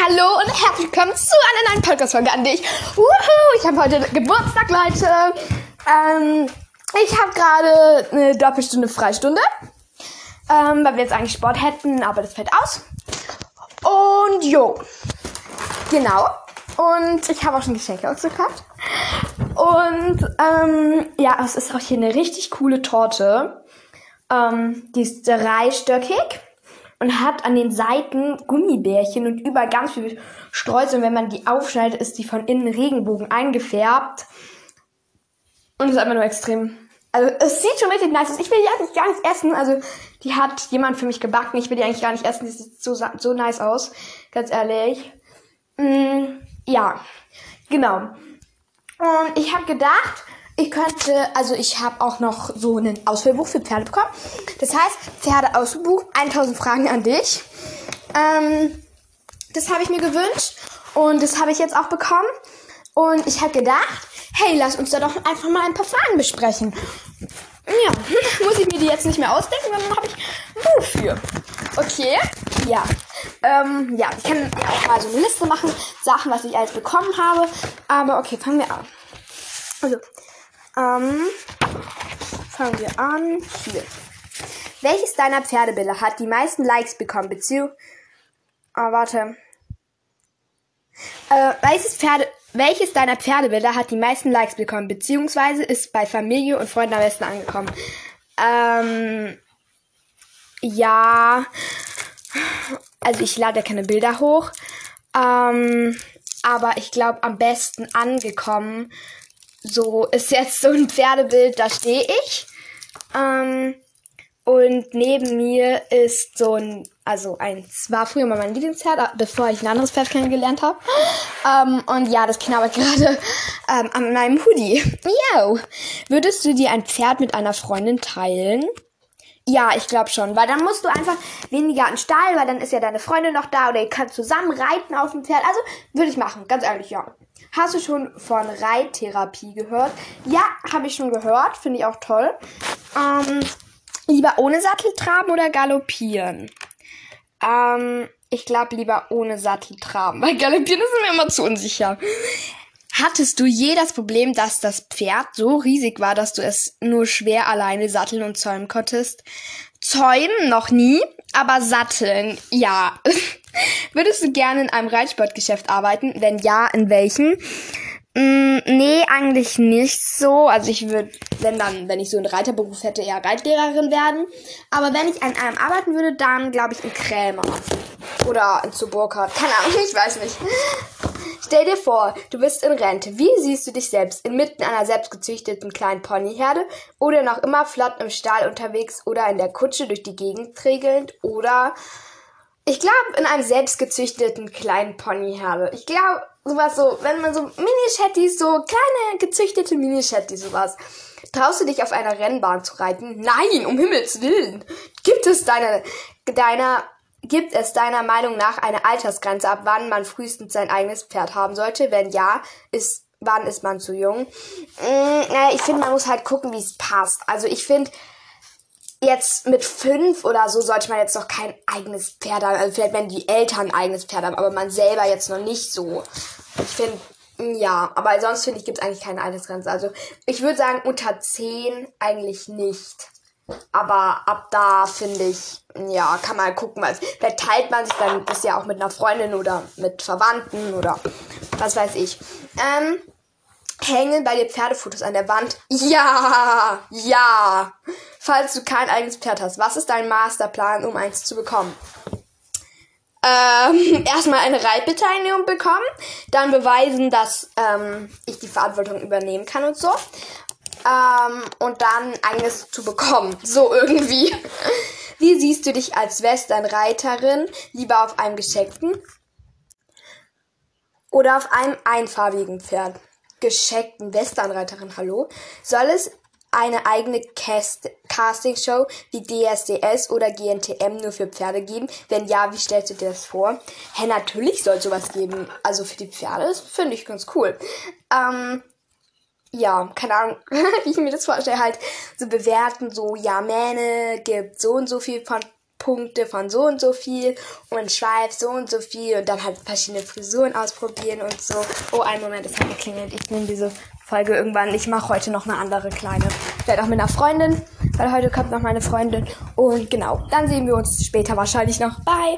Hallo und herzlich willkommen zu einer neuen Podcast-Folge an dich. Wuhu, ich habe heute Geburtstag, Leute. Ähm, ich habe gerade eine Doppelstunde Freistunde, ähm, weil wir jetzt eigentlich Sport hätten, aber das fällt aus. Und jo, genau. Und ich habe auch schon Geschenke ausgekauft. Und ähm, ja, es ist auch hier eine richtig coole Torte. Ähm, die ist dreistöckig und hat an den Seiten Gummibärchen und überall ganz viel Streusel. Und wenn man die aufschneidet, ist die von innen Regenbogen eingefärbt. Und ist einfach nur extrem. Also es sieht schon richtig nice aus. Ich will die eigentlich gar nicht essen. Also die hat jemand für mich gebacken. Ich will die eigentlich gar nicht essen. Die sieht so, so nice aus. Ganz ehrlich. Mm, ja, genau. Und ich habe gedacht, ich könnte, also ich habe auch noch so ein Ausfüllbuch für Pferde bekommen. Das heißt, Pferdeausfüllbuch, 1000 Fragen an dich. Ähm, das habe ich mir gewünscht und das habe ich jetzt auch bekommen. Und ich habe gedacht, hey, lass uns da doch einfach mal ein paar Fragen besprechen. Ja, muss ich mir die jetzt nicht mehr ausdenken, sondern habe ich ein Buch für. Okay, ja. Ähm, ja, ich kann auch mal so eine Liste machen, Sachen, was ich alles bekommen habe. Aber okay, fangen wir an. Also, ähm, fangen wir an. Hier. Welches deiner Pferdebilder hat die meisten Likes bekommen? Beziehungsweise. Ah, warte. Äh, welches, Pferde, welches deiner Pferdebilder hat die meisten Likes bekommen? Beziehungsweise ist bei Familie und Freunden am besten angekommen? Ähm. Ja. Also ich lade ja keine Bilder hoch. Ähm, aber ich glaube, am besten angekommen so ist jetzt so ein Pferdebild, da stehe ich. Ähm, und neben mir ist so ein, also eins war früher mal mein Lieblingspferd, bevor ich ein anderes Pferd kennengelernt habe. Ähm, und ja, das knabbert gerade ähm, an meinem Hoodie. Yo. Würdest du dir ein Pferd mit einer Freundin teilen? Ja, ich glaube schon, weil dann musst du einfach weniger an Stall, weil dann ist ja deine Freundin noch da oder ihr könnt zusammen reiten auf dem Pferd. Also würde ich machen, ganz ehrlich, ja. Hast du schon von Reittherapie gehört? Ja, habe ich schon gehört, finde ich auch toll. Ähm, lieber ohne Sattel traben oder galoppieren? Ähm, ich glaube lieber ohne Sattel traben, weil galoppieren ist mir immer zu unsicher. Hattest du je das Problem, dass das Pferd so riesig war, dass du es nur schwer alleine satteln und zäumen konntest? Zäumen noch nie, aber satteln, ja. Würdest du gerne in einem Reitsportgeschäft arbeiten? Wenn ja, in welchem? Mm, nee, eigentlich nicht so. Also ich würde, wenn dann, wenn ich so einen Reiterberuf hätte, eher Reitlehrerin werden. Aber wenn ich an einem arbeiten würde, dann glaube ich in Krämer. Oder in zu Burkhardt. Keine Ahnung, ich weiß nicht. Stell dir vor, du bist in Rente. Wie siehst du dich selbst? Inmitten einer selbstgezüchteten kleinen Ponyherde? Oder noch immer flott im Stall unterwegs oder in der Kutsche durch die Gegend trägelnd? Oder ich glaube, in einem selbstgezüchteten kleinen Ponyherde. Ich glaube, sowas so, wenn man so Mini-Shetties, so kleine gezüchtete Mini-Shetties, sowas. Traust du dich auf einer Rennbahn zu reiten? Nein, um Himmels Willen. Gibt es deine, deiner Gibt es deiner Meinung nach eine Altersgrenze, ab wann man frühestens sein eigenes Pferd haben sollte? Wenn ja, ist, wann ist man zu jung? Mm, ich finde, man muss halt gucken, wie es passt. Also ich finde, jetzt mit fünf oder so sollte man jetzt noch kein eigenes Pferd haben. Also vielleicht wenn die Eltern ein eigenes Pferd haben, aber man selber jetzt noch nicht so. Ich finde, ja, aber sonst finde ich, gibt es eigentlich keine Altersgrenze. Also ich würde sagen, unter zehn eigentlich nicht. Aber ab da finde ich, ja, kann man gucken, weil vielleicht teilt man sich dann das ja auch mit einer Freundin oder mit Verwandten oder was weiß ich. Ähm, hängen bei dir Pferdefotos an der Wand? Ja, ja. Falls du kein eigenes Pferd hast, was ist dein Masterplan, um eins zu bekommen? Ähm, erstmal eine Reitbeteiligung bekommen, dann beweisen, dass ähm, ich die Verantwortung übernehmen kann und so. Ähm, und dann eines zu bekommen. So irgendwie. Wie siehst du dich als Westernreiterin? Lieber auf einem gescheckten oder auf einem einfarbigen Pferd? Gescheckten Westernreiterin, hallo? Soll es eine eigene Cast Castingshow wie DSDS oder GNTM nur für Pferde geben? Wenn ja, wie stellst du dir das vor? Hä, natürlich soll sowas geben. Also für die Pferde, das finde ich ganz cool. Ähm, ja, keine Ahnung, wie ich mir das vorstelle, halt so bewerten, so, ja, Mähne gibt so und so viel von Punkte von so und so viel und Schweif so und so viel und dann halt verschiedene Frisuren ausprobieren und so. Oh, einen Moment, es hat geklingelt. Ich nehme diese Folge irgendwann. Ich mache heute noch eine andere kleine. Vielleicht auch mit einer Freundin, weil heute kommt noch meine Freundin. Und genau, dann sehen wir uns später wahrscheinlich noch. Bye!